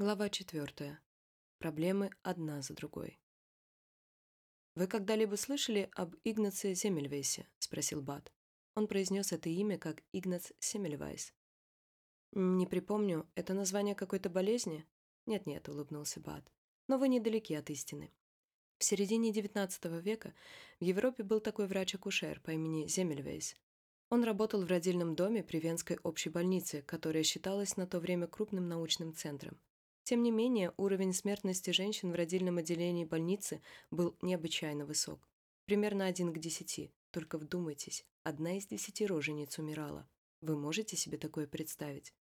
Глава четвертая. Проблемы одна за другой. «Вы когда-либо слышали об Игнаце Семельвейсе?» – спросил Бат. Он произнес это имя как Игнац Семельвайс. «Не припомню, это название какой-то болезни?» «Нет-нет», – улыбнулся Бат. «Но вы недалеки от истины. В середине XIX века в Европе был такой врач-акушер по имени Земельвейс. Он работал в родильном доме при Венской общей больнице, которая считалась на то время крупным научным центром. Тем не менее, уровень смертности женщин в родильном отделении больницы был необычайно высок. Примерно один к десяти. Только вдумайтесь, одна из десяти рожениц умирала. Вы можете себе такое представить?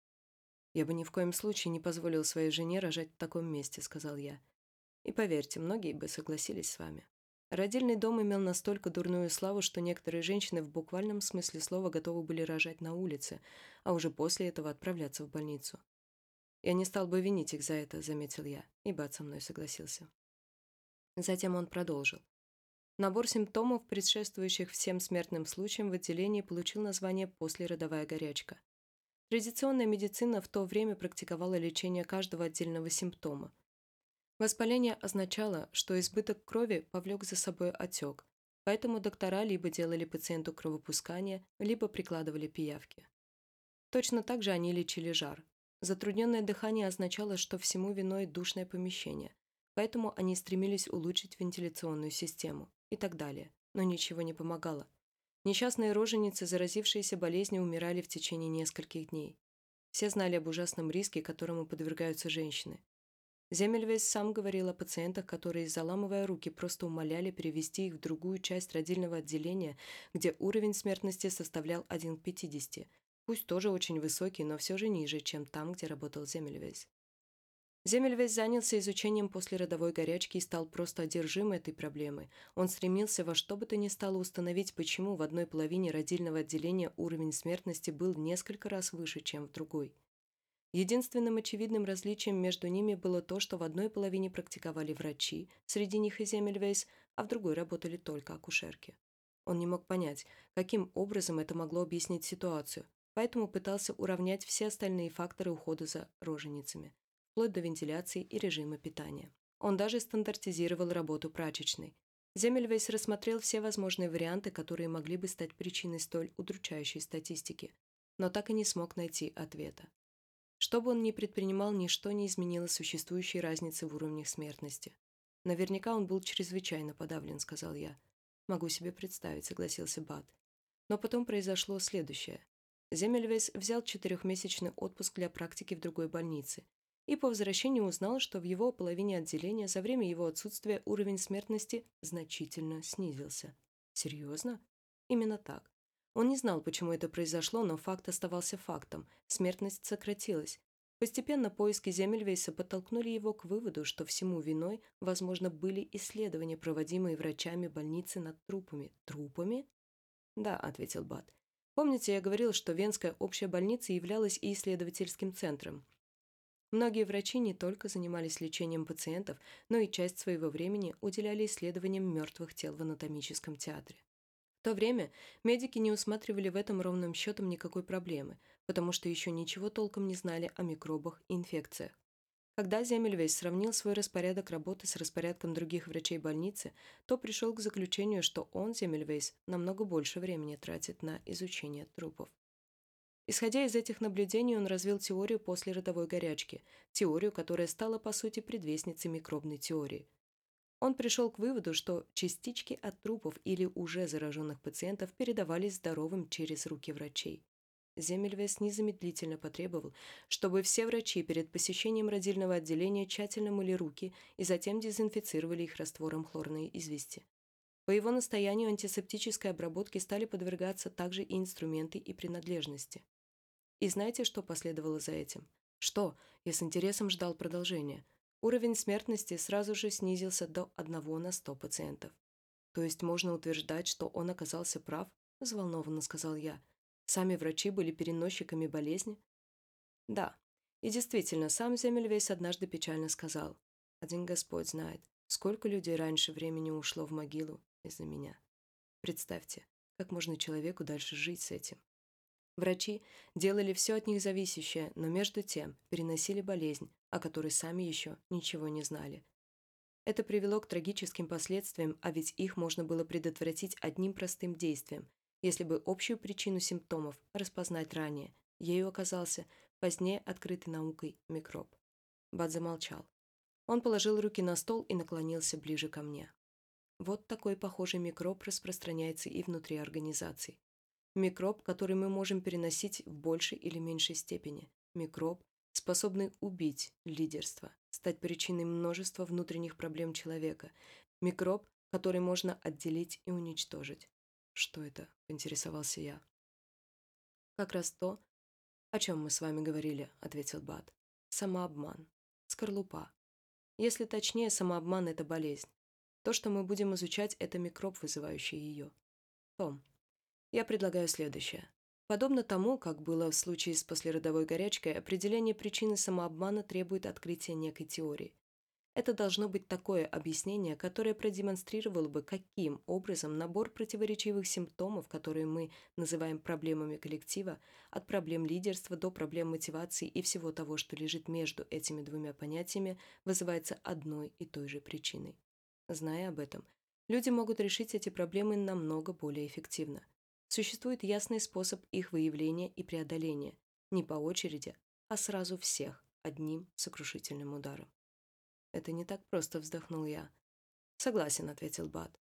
«Я бы ни в коем случае не позволил своей жене рожать в таком месте», — сказал я. И поверьте, многие бы согласились с вами. Родильный дом имел настолько дурную славу, что некоторые женщины в буквальном смысле слова готовы были рожать на улице, а уже после этого отправляться в больницу. «Я не стал бы винить их за это», — заметил я, и Бат со мной согласился. Затем он продолжил. Набор симптомов, предшествующих всем смертным случаям в отделении, получил название «послеродовая горячка». Традиционная медицина в то время практиковала лечение каждого отдельного симптома. Воспаление означало, что избыток крови повлек за собой отек, поэтому доктора либо делали пациенту кровопускание, либо прикладывали пиявки. Точно так же они лечили жар, Затрудненное дыхание означало, что всему виной душное помещение, поэтому они стремились улучшить вентиляционную систему и так далее, но ничего не помогало. Несчастные роженицы, заразившиеся болезнью, умирали в течение нескольких дней. Все знали об ужасном риске, которому подвергаются женщины. Земельвейс сам говорил о пациентах, которые, заламывая руки, просто умоляли перевести их в другую часть родильного отделения, где уровень смертности составлял 1 к 50, Пусть тоже очень высокий, но все же ниже, чем там, где работал Земельвейс. Земельвейс занялся изучением послеродовой горячки и стал просто одержим этой проблемой. Он стремился во что бы то ни стало установить, почему в одной половине родильного отделения уровень смертности был несколько раз выше, чем в другой. Единственным очевидным различием между ними было то, что в одной половине практиковали врачи, среди них и Земельвейс, а в другой работали только акушерки. Он не мог понять, каким образом это могло объяснить ситуацию, поэтому пытался уравнять все остальные факторы ухода за роженицами, вплоть до вентиляции и режима питания. Он даже стандартизировал работу прачечной. Земельвейс рассмотрел все возможные варианты, которые могли бы стать причиной столь удручающей статистики, но так и не смог найти ответа. Что бы он ни предпринимал, ничто не изменило существующей разницы в уровнях смертности. Наверняка он был чрезвычайно подавлен, сказал я. Могу себе представить, согласился Бат. Но потом произошло следующее. Земельвейс взял четырехмесячный отпуск для практики в другой больнице и по возвращению узнал, что в его половине отделения за время его отсутствия уровень смертности значительно снизился. Серьезно? Именно так. Он не знал, почему это произошло, но факт оставался фактом. Смертность сократилась. Постепенно поиски Земельвейса подтолкнули его к выводу, что всему виной, возможно, были исследования, проводимые врачами больницы над трупами. Трупами? Да, ответил Бат. Помните, я говорил, что Венская общая больница являлась и исследовательским центром. Многие врачи не только занимались лечением пациентов, но и часть своего времени уделяли исследованиям мертвых тел в анатомическом театре. В то время медики не усматривали в этом ровным счетом никакой проблемы, потому что еще ничего толком не знали о микробах и инфекциях. Когда Земельвейс сравнил свой распорядок работы с распорядком других врачей больницы, то пришел к заключению, что он, Земельвейс, намного больше времени тратит на изучение трупов. Исходя из этих наблюдений, он развил теорию после родовой горячки, теорию, которая стала, по сути, предвестницей микробной теории. Он пришел к выводу, что частички от трупов или уже зараженных пациентов передавались здоровым через руки врачей. Земельвес незамедлительно потребовал, чтобы все врачи перед посещением родильного отделения тщательно мыли руки и затем дезинфицировали их раствором хлорной извести. По его настоянию антисептической обработке стали подвергаться также и инструменты и принадлежности. И знаете, что последовало за этим? Что? Я с интересом ждал продолжения. Уровень смертности сразу же снизился до 1 на 100 пациентов. То есть можно утверждать, что он оказался прав? Взволнованно сказал я. Сами врачи были переносчиками болезни? Да. И действительно, сам Земельвейс однажды печально сказал. Один Господь знает, сколько людей раньше времени ушло в могилу из-за меня. Представьте, как можно человеку дальше жить с этим? Врачи делали все от них зависящее, но между тем переносили болезнь, о которой сами еще ничего не знали. Это привело к трагическим последствиям, а ведь их можно было предотвратить одним простым действием, если бы общую причину симптомов распознать ранее. Ею оказался позднее открытый наукой микроб. Бат замолчал. Он положил руки на стол и наклонился ближе ко мне. Вот такой похожий микроб распространяется и внутри организаций. Микроб, который мы можем переносить в большей или меньшей степени. Микроб, способный убить лидерство, стать причиной множества внутренних проблем человека. Микроб, который можно отделить и уничтожить. «Что это?» – поинтересовался я. «Как раз то, о чем мы с вами говорили», – ответил Бат. «Самообман. Скорлупа. Если точнее, самообман – это болезнь. То, что мы будем изучать, это микроб, вызывающий ее. Том, я предлагаю следующее. Подобно тому, как было в случае с послеродовой горячкой, определение причины самообмана требует открытия некой теории. Это должно быть такое объяснение, которое продемонстрировало бы, каким образом набор противоречивых симптомов, которые мы называем проблемами коллектива, от проблем лидерства до проблем мотивации и всего того, что лежит между этими двумя понятиями, вызывается одной и той же причиной. Зная об этом, люди могут решить эти проблемы намного более эффективно. Существует ясный способ их выявления и преодоления, не по очереди, а сразу всех, одним сокрушительным ударом. «Это не так просто», — вздохнул я. «Согласен», — ответил Бат.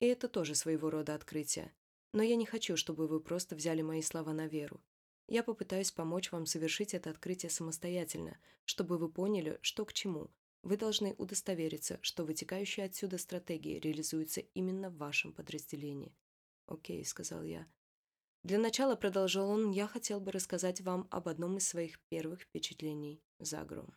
«И это тоже своего рода открытие. Но я не хочу, чтобы вы просто взяли мои слова на веру. Я попытаюсь помочь вам совершить это открытие самостоятельно, чтобы вы поняли, что к чему. Вы должны удостовериться, что вытекающая отсюда стратегия реализуется именно в вашем подразделении. «Окей», — сказал я. «Для начала», — продолжал он, — «я хотел бы рассказать вам об одном из своих первых впечатлений за гром».